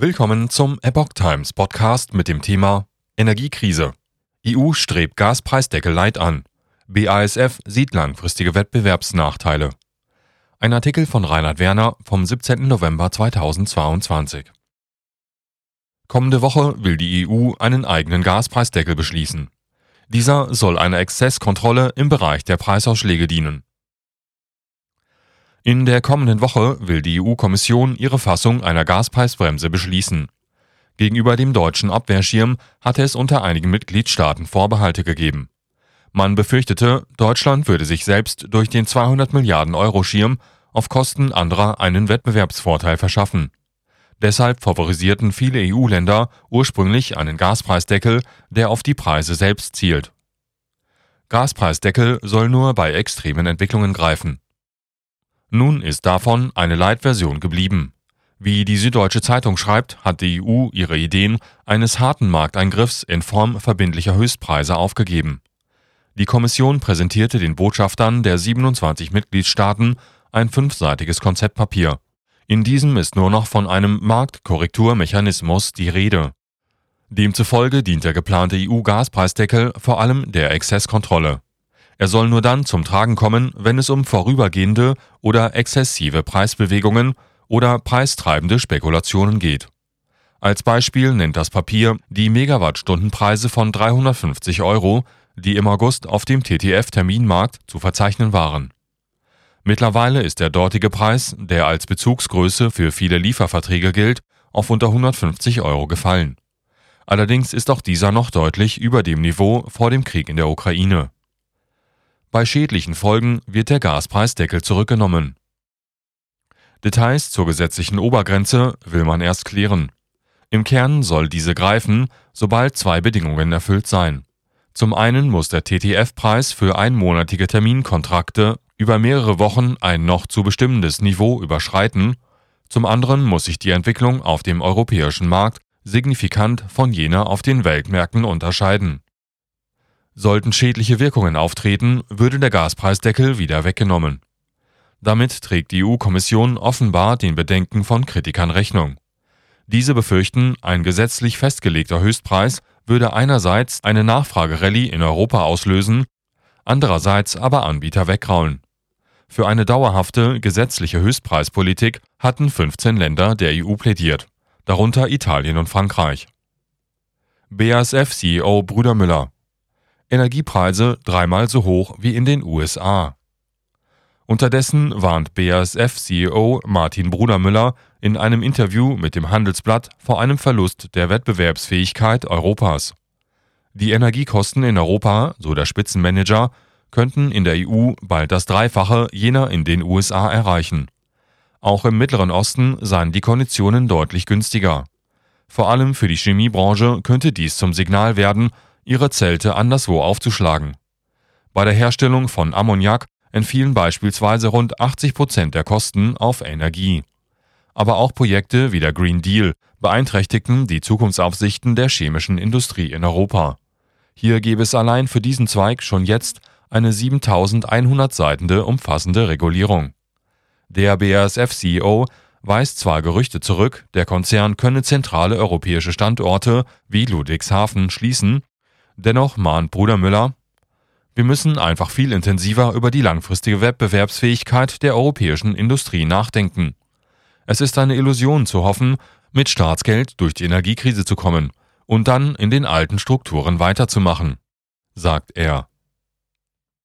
Willkommen zum Epoch Times Podcast mit dem Thema Energiekrise. EU strebt Gaspreisdeckel Light an. BASF sieht langfristige Wettbewerbsnachteile. Ein Artikel von Reinhard Werner vom 17. November 2022. Kommende Woche will die EU einen eigenen Gaspreisdeckel beschließen. Dieser soll einer Exzesskontrolle im Bereich der Preisausschläge dienen. In der kommenden Woche will die EU-Kommission ihre Fassung einer Gaspreisbremse beschließen. Gegenüber dem deutschen Abwehrschirm hatte es unter einigen Mitgliedstaaten Vorbehalte gegeben. Man befürchtete, Deutschland würde sich selbst durch den 200 Milliarden Euro Schirm auf Kosten anderer einen Wettbewerbsvorteil verschaffen. Deshalb favorisierten viele EU-Länder ursprünglich einen Gaspreisdeckel, der auf die Preise selbst zielt. Gaspreisdeckel soll nur bei extremen Entwicklungen greifen. Nun ist davon eine Light-Version geblieben. Wie die Süddeutsche Zeitung schreibt, hat die EU ihre Ideen eines harten Markteingriffs in Form verbindlicher Höchstpreise aufgegeben. Die Kommission präsentierte den Botschaftern der 27 Mitgliedstaaten ein fünfseitiges Konzeptpapier. In diesem ist nur noch von einem Marktkorrekturmechanismus die Rede. Demzufolge dient der geplante EU-Gaspreisdeckel vor allem der Exzesskontrolle. Er soll nur dann zum Tragen kommen, wenn es um vorübergehende oder exzessive Preisbewegungen oder preistreibende Spekulationen geht. Als Beispiel nennt das Papier die Megawattstundenpreise von 350 Euro, die im August auf dem TTF-Terminmarkt zu verzeichnen waren. Mittlerweile ist der dortige Preis, der als Bezugsgröße für viele Lieferverträge gilt, auf unter 150 Euro gefallen. Allerdings ist auch dieser noch deutlich über dem Niveau vor dem Krieg in der Ukraine. Bei schädlichen Folgen wird der Gaspreisdeckel zurückgenommen. Details zur gesetzlichen Obergrenze will man erst klären. Im Kern soll diese greifen, sobald zwei Bedingungen erfüllt sein. Zum einen muss der TTF-Preis für einmonatige Terminkontrakte über mehrere Wochen ein noch zu bestimmendes Niveau überschreiten, zum anderen muss sich die Entwicklung auf dem europäischen Markt signifikant von jener auf den Weltmärkten unterscheiden. Sollten schädliche Wirkungen auftreten, würde der Gaspreisdeckel wieder weggenommen. Damit trägt die EU-Kommission offenbar den Bedenken von Kritikern Rechnung. Diese befürchten, ein gesetzlich festgelegter Höchstpreis würde einerseits eine Nachfragerallye in Europa auslösen, andererseits aber Anbieter wegkraulen. Für eine dauerhafte gesetzliche Höchstpreispolitik hatten 15 Länder der EU plädiert, darunter Italien und Frankreich. BASF-CEO Bruder Müller Energiepreise dreimal so hoch wie in den USA. Unterdessen warnt BASF-CEO Martin Brudermüller in einem Interview mit dem Handelsblatt vor einem Verlust der Wettbewerbsfähigkeit Europas. Die Energiekosten in Europa, so der Spitzenmanager, könnten in der EU bald das Dreifache jener in den USA erreichen. Auch im Mittleren Osten seien die Konditionen deutlich günstiger. Vor allem für die Chemiebranche könnte dies zum Signal werden, ihre Zelte anderswo aufzuschlagen. Bei der Herstellung von Ammoniak entfielen beispielsweise rund 80 Prozent der Kosten auf Energie. Aber auch Projekte wie der Green Deal beeinträchtigten die Zukunftsaussichten der chemischen Industrie in Europa. Hier gäbe es allein für diesen Zweig schon jetzt eine 7100 Seitende umfassende Regulierung. Der BASF-CEO weist zwar Gerüchte zurück, der Konzern könne zentrale europäische Standorte wie Ludwigshafen schließen, Dennoch mahnt Bruder Müller, wir müssen einfach viel intensiver über die langfristige Wettbewerbsfähigkeit der europäischen Industrie nachdenken. Es ist eine Illusion zu hoffen, mit Staatsgeld durch die Energiekrise zu kommen und dann in den alten Strukturen weiterzumachen, sagt er.